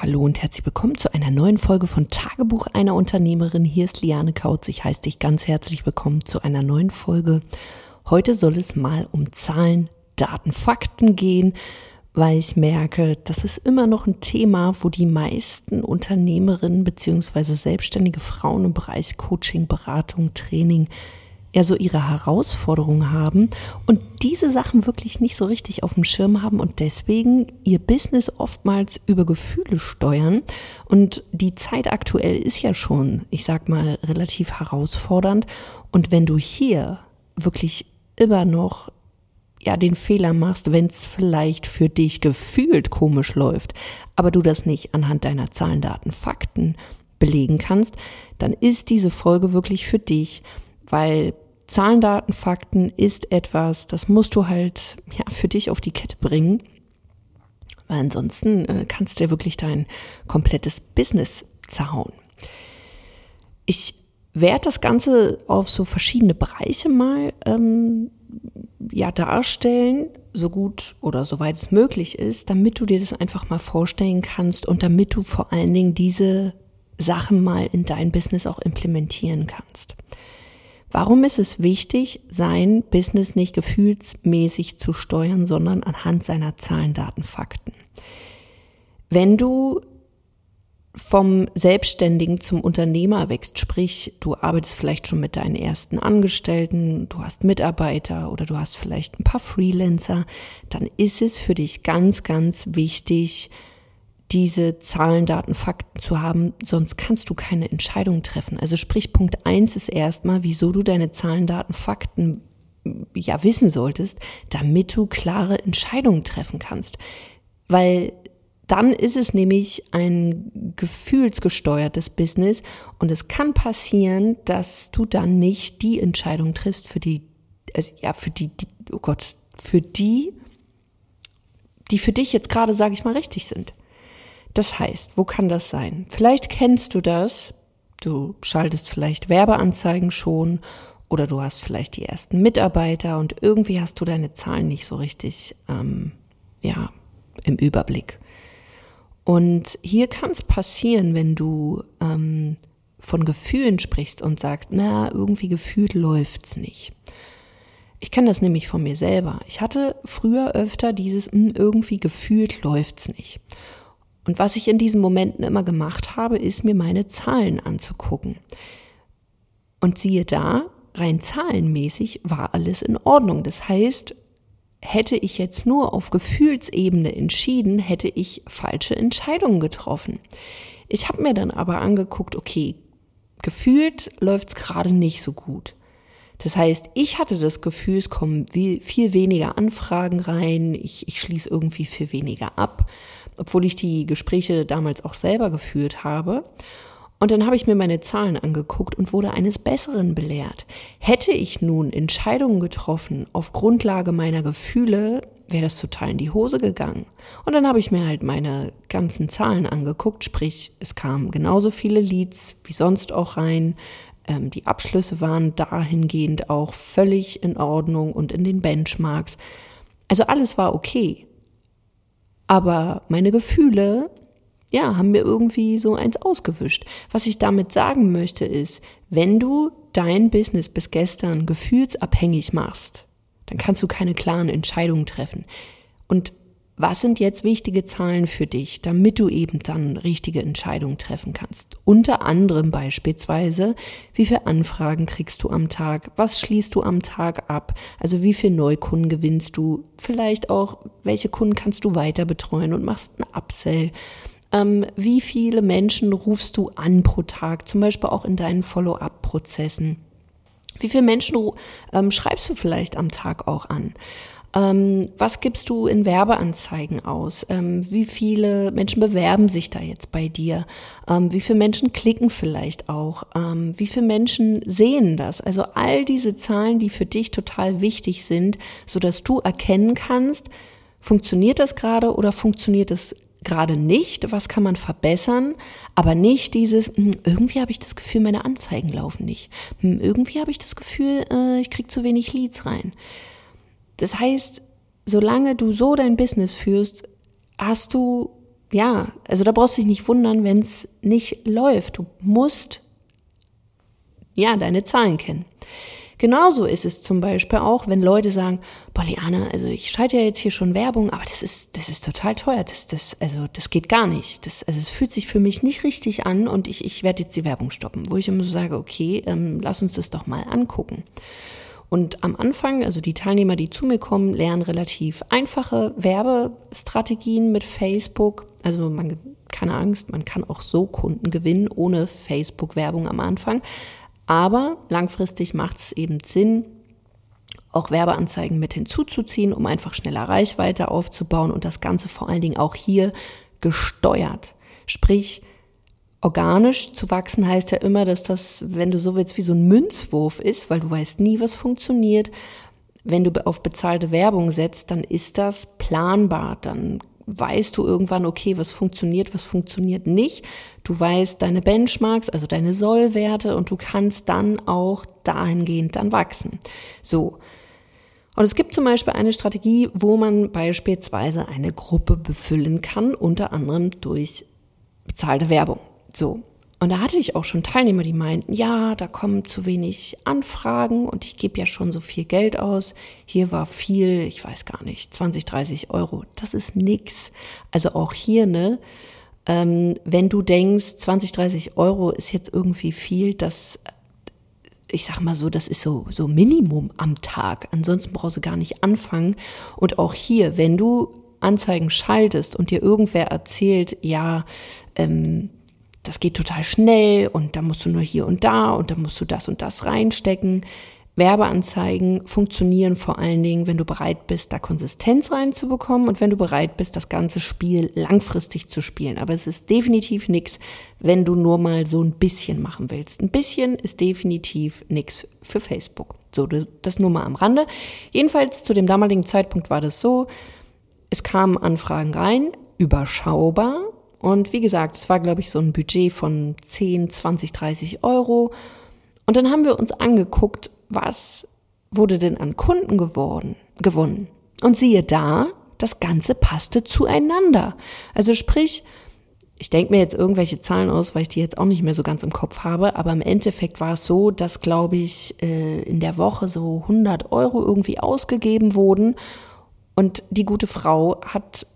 Hallo und herzlich willkommen zu einer neuen Folge von Tagebuch einer Unternehmerin. Hier ist Liane Kautz. Ich heiße dich ganz herzlich willkommen zu einer neuen Folge. Heute soll es mal um Zahlen, Daten, Fakten gehen, weil ich merke, das ist immer noch ein Thema, wo die meisten Unternehmerinnen bzw. selbstständige Frauen im Bereich Coaching, Beratung, Training ja so ihre Herausforderungen haben und diese Sachen wirklich nicht so richtig auf dem Schirm haben und deswegen ihr Business oftmals über Gefühle steuern. Und die Zeit aktuell ist ja schon, ich sag mal, relativ herausfordernd. Und wenn du hier wirklich immer noch ja den Fehler machst, wenn es vielleicht für dich gefühlt komisch läuft, aber du das nicht anhand deiner Zahlen, Daten, Fakten belegen kannst, dann ist diese Folge wirklich für dich weil Zahlen, Daten, Fakten ist etwas, das musst du halt ja, für dich auf die Kette bringen. Weil ansonsten äh, kannst du ja wirklich dein komplettes Business zerhauen. Ich werde das Ganze auf so verschiedene Bereiche mal ähm, ja, darstellen, so gut oder so weit es möglich ist, damit du dir das einfach mal vorstellen kannst und damit du vor allen Dingen diese Sachen mal in dein Business auch implementieren kannst. Warum ist es wichtig, sein Business nicht gefühlsmäßig zu steuern, sondern anhand seiner Zahlen, Daten, Fakten? Wenn du vom Selbstständigen zum Unternehmer wächst, sprich, du arbeitest vielleicht schon mit deinen ersten Angestellten, du hast Mitarbeiter oder du hast vielleicht ein paar Freelancer, dann ist es für dich ganz, ganz wichtig, diese Zahlen, Daten, Fakten zu haben, sonst kannst du keine Entscheidung treffen. Also sprich, Punkt eins ist erstmal, wieso du deine Zahlen, Daten, Fakten ja wissen solltest, damit du klare Entscheidungen treffen kannst. Weil dann ist es nämlich ein gefühlsgesteuertes Business und es kann passieren, dass du dann nicht die Entscheidung triffst für die, also ja, für die, die oh Gott, für die, die für dich jetzt gerade, sage ich mal, richtig sind. Das heißt, wo kann das sein? Vielleicht kennst du das. Du schaltest vielleicht Werbeanzeigen schon oder du hast vielleicht die ersten Mitarbeiter und irgendwie hast du deine Zahlen nicht so richtig ähm, ja, im Überblick. Und hier kann es passieren, wenn du ähm, von Gefühlen sprichst und sagst, na, irgendwie gefühlt läuft's nicht. Ich kenne das nämlich von mir selber. Ich hatte früher öfter dieses, hm, irgendwie gefühlt läuft's nicht. Und was ich in diesen Momenten immer gemacht habe, ist mir meine Zahlen anzugucken. Und siehe da, rein zahlenmäßig war alles in Ordnung. Das heißt, hätte ich jetzt nur auf Gefühlsebene entschieden, hätte ich falsche Entscheidungen getroffen. Ich habe mir dann aber angeguckt, okay, gefühlt läuft es gerade nicht so gut. Das heißt, ich hatte das Gefühl, es kommen viel weniger Anfragen rein, ich, ich schließe irgendwie viel weniger ab obwohl ich die Gespräche damals auch selber geführt habe. Und dann habe ich mir meine Zahlen angeguckt und wurde eines Besseren belehrt. Hätte ich nun Entscheidungen getroffen auf Grundlage meiner Gefühle, wäre das total in die Hose gegangen. Und dann habe ich mir halt meine ganzen Zahlen angeguckt, sprich, es kamen genauso viele Leads wie sonst auch rein. Ähm, die Abschlüsse waren dahingehend auch völlig in Ordnung und in den Benchmarks. Also alles war okay. Aber meine Gefühle, ja, haben mir irgendwie so eins ausgewischt. Was ich damit sagen möchte ist, wenn du dein Business bis gestern gefühlsabhängig machst, dann kannst du keine klaren Entscheidungen treffen. Und was sind jetzt wichtige Zahlen für dich, damit du eben dann richtige Entscheidungen treffen kannst? Unter anderem beispielsweise, wie viele Anfragen kriegst du am Tag? Was schließt du am Tag ab? Also wie viele Neukunden gewinnst du? Vielleicht auch, welche Kunden kannst du weiter betreuen und machst einen Upsell? Ähm, wie viele Menschen rufst du an pro Tag? Zum Beispiel auch in deinen Follow-up-Prozessen. Wie viele Menschen ähm, schreibst du vielleicht am Tag auch an? Ähm, was gibst du in Werbeanzeigen aus? Ähm, wie viele Menschen bewerben sich da jetzt bei dir? Ähm, wie viele Menschen klicken vielleicht auch? Ähm, wie viele Menschen sehen das? Also all diese Zahlen, die für dich total wichtig sind, so dass du erkennen kannst, funktioniert das gerade oder funktioniert es gerade nicht, was kann man verbessern, aber nicht dieses, hm, irgendwie habe ich das Gefühl, meine Anzeigen laufen nicht. Hm, irgendwie habe ich das Gefühl, äh, ich kriege zu wenig Leads rein. Das heißt, solange du so dein Business führst, hast du ja, also da brauchst du dich nicht wundern, wenn es nicht läuft. Du musst ja deine Zahlen kennen. Genauso ist es zum Beispiel auch, wenn Leute sagen, Poliana, also ich schalte ja jetzt hier schon Werbung, aber das ist, das ist total teuer. Das, das, also das geht gar nicht. Das, also es fühlt sich für mich nicht richtig an und ich, ich werde jetzt die Werbung stoppen, wo ich immer so sage, okay, ähm, lass uns das doch mal angucken. Und am Anfang, also die Teilnehmer, die zu mir kommen, lernen relativ einfache Werbestrategien mit Facebook. Also man, keine Angst, man kann auch so Kunden gewinnen ohne Facebook-Werbung am Anfang. Aber langfristig macht es eben Sinn, auch Werbeanzeigen mit hinzuzuziehen, um einfach schneller Reichweite aufzubauen und das Ganze vor allen Dingen auch hier gesteuert. Sprich, organisch zu wachsen heißt ja immer, dass das, wenn du so willst, wie so ein Münzwurf ist, weil du weißt nie, was funktioniert. Wenn du auf bezahlte Werbung setzt, dann ist das planbar. Dann weißt du irgendwann, okay, was funktioniert, was funktioniert nicht. Du weißt deine Benchmarks, also deine Sollwerte und du kannst dann auch dahingehend dann wachsen. So. Und es gibt zum Beispiel eine Strategie, wo man beispielsweise eine Gruppe befüllen kann, unter anderem durch bezahlte Werbung. So. Und da hatte ich auch schon Teilnehmer, die meinten, ja, da kommen zu wenig Anfragen und ich gebe ja schon so viel Geld aus. Hier war viel, ich weiß gar nicht, 20, 30 Euro. Das ist nix. Also auch hier, ne, ähm, wenn du denkst, 20, 30 Euro ist jetzt irgendwie viel, das, ich sag mal so, das ist so, so Minimum am Tag. Ansonsten brauchst du gar nicht anfangen. Und auch hier, wenn du Anzeigen schaltest und dir irgendwer erzählt, ja, ähm, das geht total schnell und da musst du nur hier und da und da musst du das und das reinstecken. Werbeanzeigen funktionieren vor allen Dingen, wenn du bereit bist, da Konsistenz reinzubekommen und wenn du bereit bist, das ganze Spiel langfristig zu spielen. Aber es ist definitiv nichts, wenn du nur mal so ein bisschen machen willst. Ein bisschen ist definitiv nichts für Facebook. So, das nur mal am Rande. Jedenfalls zu dem damaligen Zeitpunkt war das so, es kamen Anfragen rein, überschaubar, und wie gesagt, es war, glaube ich, so ein Budget von 10, 20, 30 Euro. Und dann haben wir uns angeguckt, was wurde denn an Kunden geworden, gewonnen. Und siehe da, das Ganze passte zueinander. Also sprich, ich denke mir jetzt irgendwelche Zahlen aus, weil ich die jetzt auch nicht mehr so ganz im Kopf habe, aber im Endeffekt war es so, dass, glaube ich, äh, in der Woche so 100 Euro irgendwie ausgegeben wurden. Und die gute Frau hat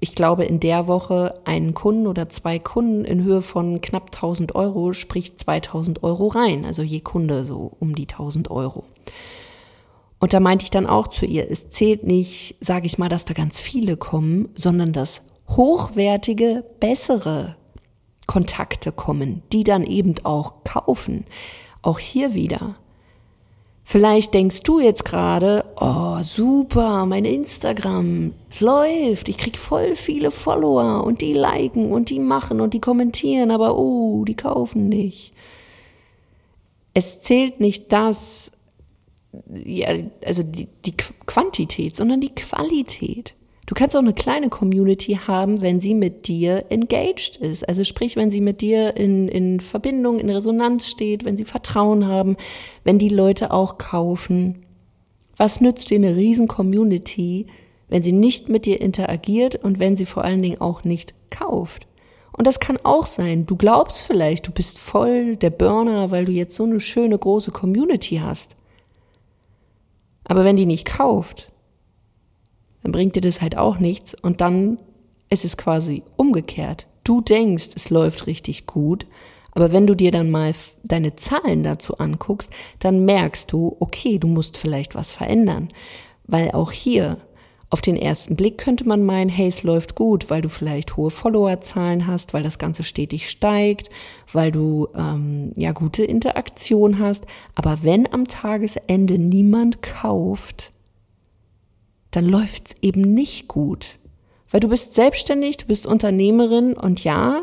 ich glaube, in der Woche einen Kunden oder zwei Kunden in Höhe von knapp 1000 Euro, sprich 2000 Euro rein. Also je Kunde so um die 1000 Euro. Und da meinte ich dann auch zu ihr, es zählt nicht, sage ich mal, dass da ganz viele kommen, sondern dass hochwertige, bessere Kontakte kommen, die dann eben auch kaufen. Auch hier wieder. Vielleicht denkst du jetzt gerade, oh super, mein Instagram, es läuft, ich krieg voll viele Follower und die liken und die machen und die kommentieren, aber oh, die kaufen nicht. Es zählt nicht das, ja, also die, die Quantität, sondern die Qualität. Du kannst auch eine kleine Community haben, wenn sie mit dir engaged ist. Also sprich, wenn sie mit dir in, in Verbindung, in Resonanz steht, wenn sie Vertrauen haben, wenn die Leute auch kaufen. Was nützt dir eine riesen Community, wenn sie nicht mit dir interagiert und wenn sie vor allen Dingen auch nicht kauft? Und das kann auch sein. Du glaubst vielleicht, du bist voll der Burner, weil du jetzt so eine schöne große Community hast. Aber wenn die nicht kauft, dann bringt dir das halt auch nichts und dann ist es quasi umgekehrt. Du denkst, es läuft richtig gut, aber wenn du dir dann mal deine Zahlen dazu anguckst, dann merkst du, okay, du musst vielleicht was verändern. Weil auch hier auf den ersten Blick könnte man meinen, hey, es läuft gut, weil du vielleicht hohe Followerzahlen hast, weil das Ganze stetig steigt, weil du ähm, ja gute Interaktion hast. Aber wenn am Tagesende niemand kauft, dann läuft's eben nicht gut. Weil du bist selbstständig, du bist Unternehmerin und ja,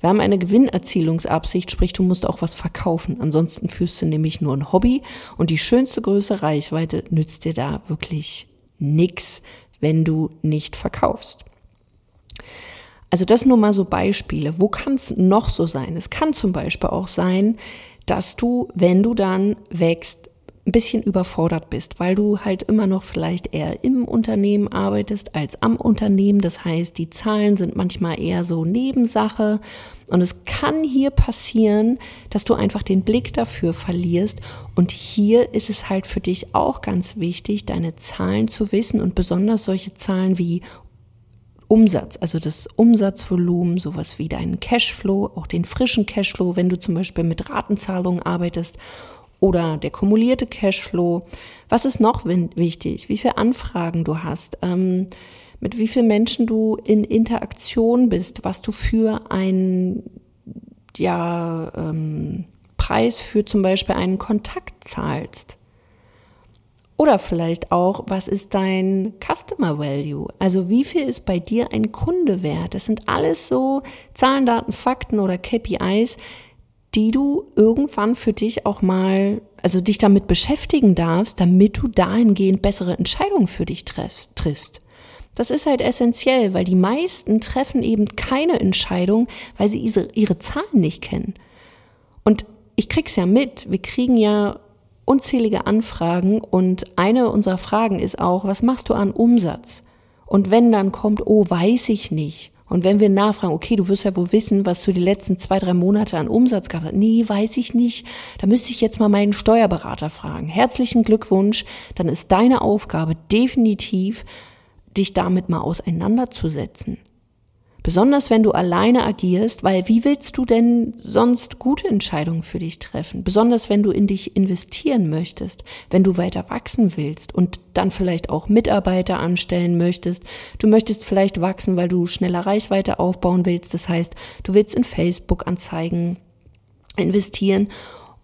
wir haben eine Gewinnerzielungsabsicht, sprich du musst auch was verkaufen. Ansonsten führst du nämlich nur ein Hobby und die schönste Größe Reichweite nützt dir da wirklich nix, wenn du nicht verkaufst. Also das nur mal so Beispiele. Wo kann es noch so sein? Es kann zum Beispiel auch sein, dass du, wenn du dann wächst, ein bisschen überfordert bist, weil du halt immer noch vielleicht eher im Unternehmen arbeitest als am Unternehmen. Das heißt, die Zahlen sind manchmal eher so Nebensache. Und es kann hier passieren, dass du einfach den Blick dafür verlierst. Und hier ist es halt für dich auch ganz wichtig, deine Zahlen zu wissen und besonders solche Zahlen wie Umsatz, also das Umsatzvolumen, sowas wie deinen Cashflow, auch den frischen Cashflow, wenn du zum Beispiel mit Ratenzahlungen arbeitest oder der kumulierte Cashflow. Was ist noch wichtig? Wie viele Anfragen du hast? Ähm, mit wie vielen Menschen du in Interaktion bist, was du für einen ja, ähm, Preis für zum Beispiel einen Kontakt zahlst. Oder vielleicht auch, was ist dein Customer Value? Also wie viel ist bei dir ein Kunde wert? Das sind alles so Zahlen, Daten, Fakten oder KPIs, die du irgendwann für dich auch mal, also dich damit beschäftigen darfst, damit du dahingehend bessere Entscheidungen für dich triffst. Das ist halt essentiell, weil die meisten treffen eben keine Entscheidung, weil sie ihre, ihre Zahlen nicht kennen. Und ich krieg's ja mit. Wir kriegen ja unzählige Anfragen und eine unserer Fragen ist auch, was machst du an Umsatz? Und wenn dann kommt, oh, weiß ich nicht. Und wenn wir nachfragen, okay, du wirst ja wohl wissen, was du die letzten zwei, drei Monate an Umsatz gehabt hast. Nee, weiß ich nicht. Da müsste ich jetzt mal meinen Steuerberater fragen. Herzlichen Glückwunsch. Dann ist deine Aufgabe definitiv, dich damit mal auseinanderzusetzen. Besonders wenn du alleine agierst, weil wie willst du denn sonst gute Entscheidungen für dich treffen? Besonders wenn du in dich investieren möchtest, wenn du weiter wachsen willst und dann vielleicht auch Mitarbeiter anstellen möchtest. Du möchtest vielleicht wachsen, weil du schneller Reichweite aufbauen willst. Das heißt, du willst in Facebook-Anzeigen investieren.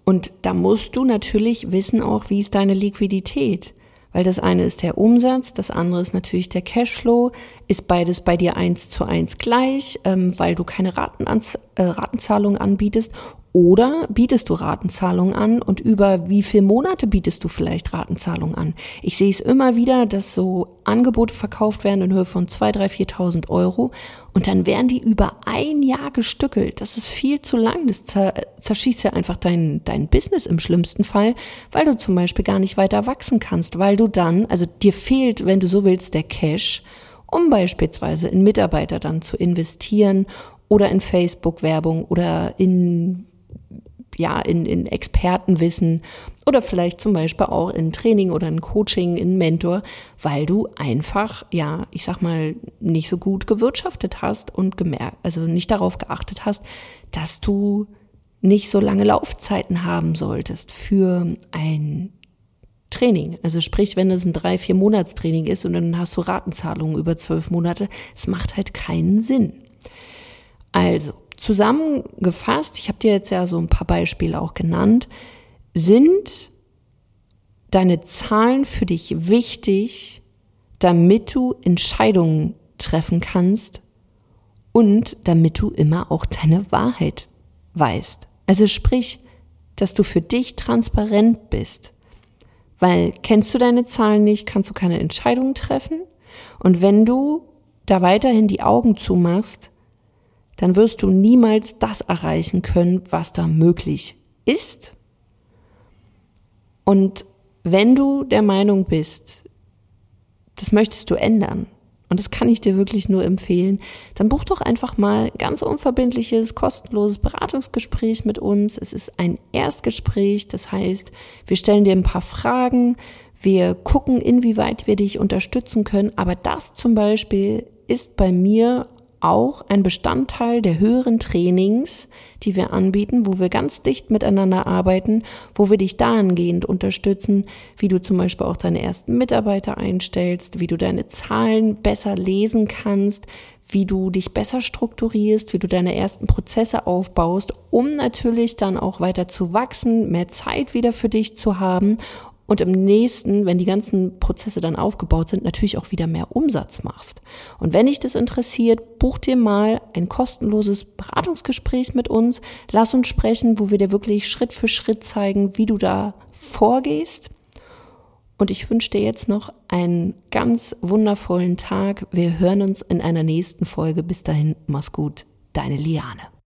Und da musst du natürlich wissen auch, wie ist deine Liquidität weil das eine ist der Umsatz, das andere ist natürlich der Cashflow. Ist beides bei dir eins zu eins gleich, ähm, weil du keine Ratenanz äh, Ratenzahlung anbietest oder bietest du Ratenzahlungen an und über wie viele Monate bietest du vielleicht Ratenzahlungen an? Ich sehe es immer wieder, dass so Angebote verkauft werden in Höhe von 2.000, 3.000, 4.000 Euro und dann werden die über ein Jahr gestückelt. Das ist viel zu lang. Das zerschießt ja einfach dein, dein Business im schlimmsten Fall, weil du zum Beispiel gar nicht weiter wachsen kannst, weil du dann, also dir fehlt, wenn du so willst, der Cash um beispielsweise in Mitarbeiter dann zu investieren oder in Facebook-Werbung oder in ja, in, in Expertenwissen oder vielleicht zum Beispiel auch in Training oder in Coaching, in Mentor, weil du einfach, ja, ich sag mal, nicht so gut gewirtschaftet hast und gemerkt, also nicht darauf geachtet hast, dass du nicht so lange Laufzeiten haben solltest für ein Training. Also sprich, wenn es ein drei, vier Monatstraining ist und dann hast du Ratenzahlungen über zwölf Monate, es macht halt keinen Sinn. Also, zusammengefasst, ich habe dir jetzt ja so ein paar Beispiele auch genannt, sind deine Zahlen für dich wichtig, damit du Entscheidungen treffen kannst und damit du immer auch deine Wahrheit weißt. Also sprich, dass du für dich transparent bist. Weil kennst du deine Zahlen nicht, kannst du keine Entscheidungen treffen. Und wenn du da weiterhin die Augen zumachst, dann wirst du niemals das erreichen können, was da möglich ist. Und wenn du der Meinung bist, das möchtest du ändern, und das kann ich dir wirklich nur empfehlen, dann buch doch einfach mal ganz unverbindliches, kostenloses Beratungsgespräch mit uns. Es ist ein Erstgespräch, das heißt, wir stellen dir ein paar Fragen, wir gucken, inwieweit wir dich unterstützen können, aber das zum Beispiel ist bei mir auch ein Bestandteil der höheren Trainings, die wir anbieten, wo wir ganz dicht miteinander arbeiten, wo wir dich dahingehend unterstützen, wie du zum Beispiel auch deine ersten Mitarbeiter einstellst, wie du deine Zahlen besser lesen kannst, wie du dich besser strukturierst, wie du deine ersten Prozesse aufbaust, um natürlich dann auch weiter zu wachsen, mehr Zeit wieder für dich zu haben und im nächsten, wenn die ganzen Prozesse dann aufgebaut sind, natürlich auch wieder mehr Umsatz machst. Und wenn dich das interessiert, buch dir mal ein kostenloses Beratungsgespräch mit uns. Lass uns sprechen, wo wir dir wirklich Schritt für Schritt zeigen, wie du da vorgehst. Und ich wünsche dir jetzt noch einen ganz wundervollen Tag. Wir hören uns in einer nächsten Folge. Bis dahin, mach's gut. Deine Liane.